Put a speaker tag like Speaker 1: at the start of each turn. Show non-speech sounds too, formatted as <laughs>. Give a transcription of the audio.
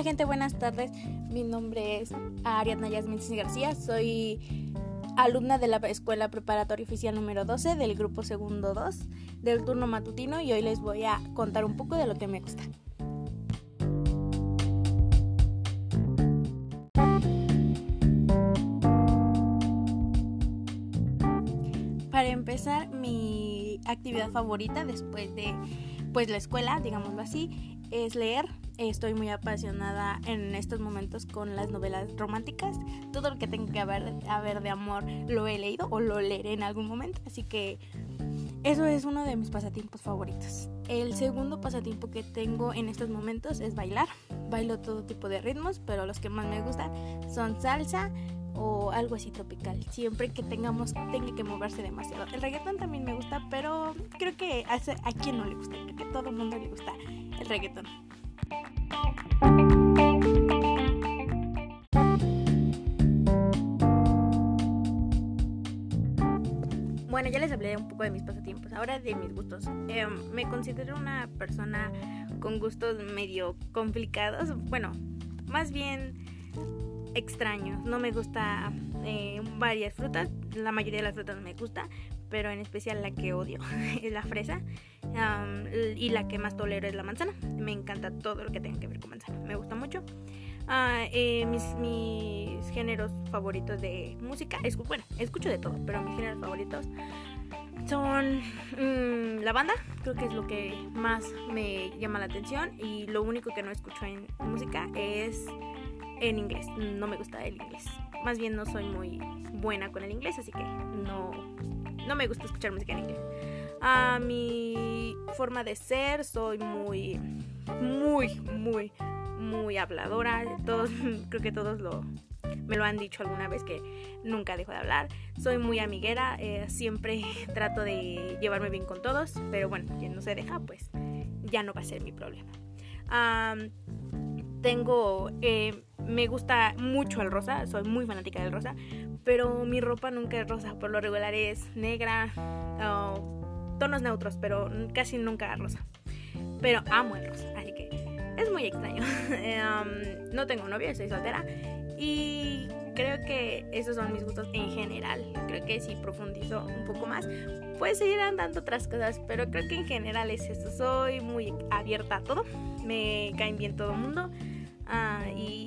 Speaker 1: Hola gente, buenas tardes. Mi nombre es Ariadna Yasmin García. Soy alumna de la Escuela Preparatoria Oficial número 12 del grupo segundo 2 del turno matutino y hoy les voy a contar un poco de lo que me gusta. Para empezar, mi actividad favorita después de pues la escuela, digámoslo así, es leer. Estoy muy apasionada en estos momentos con las novelas románticas. Todo lo que tenga que haber, haber de amor lo he leído o lo leeré en algún momento. Así que eso es uno de mis pasatiempos favoritos. El segundo pasatiempo que tengo en estos momentos es bailar. Bailo todo tipo de ritmos, pero los que más me gustan son salsa, o algo así tropical. Siempre que tengamos, tenga que moverse demasiado. El reggaetón también me gusta, pero creo que a, a quien no le gusta. Creo que a todo el mundo le gusta el reggaetón. Bueno, ya les hablé un poco de mis pasatiempos, ahora de mis gustos. Em, me considero una persona con gustos medio complicados, bueno, más bien extraños. No me gusta eh, varias frutas, la mayoría de las frutas me gusta, pero en especial la que odio <laughs> es la fresa y la que más tolero es la manzana. Me encanta todo lo que tenga que ver con manzana, me gusta mucho. Ah, eh, mis, géneros favoritos de música, bueno, escucho de todo, pero mis géneros favoritos son mm, la banda, creo que es lo que más me llama la atención y lo único que no escucho en música es en inglés. No me gusta el inglés. Más bien no soy muy buena con el inglés, así que no, no me gusta escuchar música en inglés. A mi forma de ser, soy muy, muy, muy, muy habladora. Todos, <laughs> creo que todos me lo han dicho alguna vez que nunca dejo de hablar. Soy muy amiguera, eh, siempre <laughs> trato de llevarme bien con todos, pero bueno, quien no se deja, pues ya no va a ser mi problema. tengo eh, me gusta mucho el rosa, soy muy fanática del rosa, pero mi ropa nunca es rosa, por lo regular es negra, tonos neutros, pero casi nunca rosa. Pero amo el rosa, es muy extraño. <laughs> Em, no tengo novio, soy soltera y creo que esos son mis gustos en general. Creo que si profundizo un poco más, pues seguirán dando otras cosas, pero creo que en general es eso. Soy muy abierta a todo, me caen bien todo el mundo. Ah, y.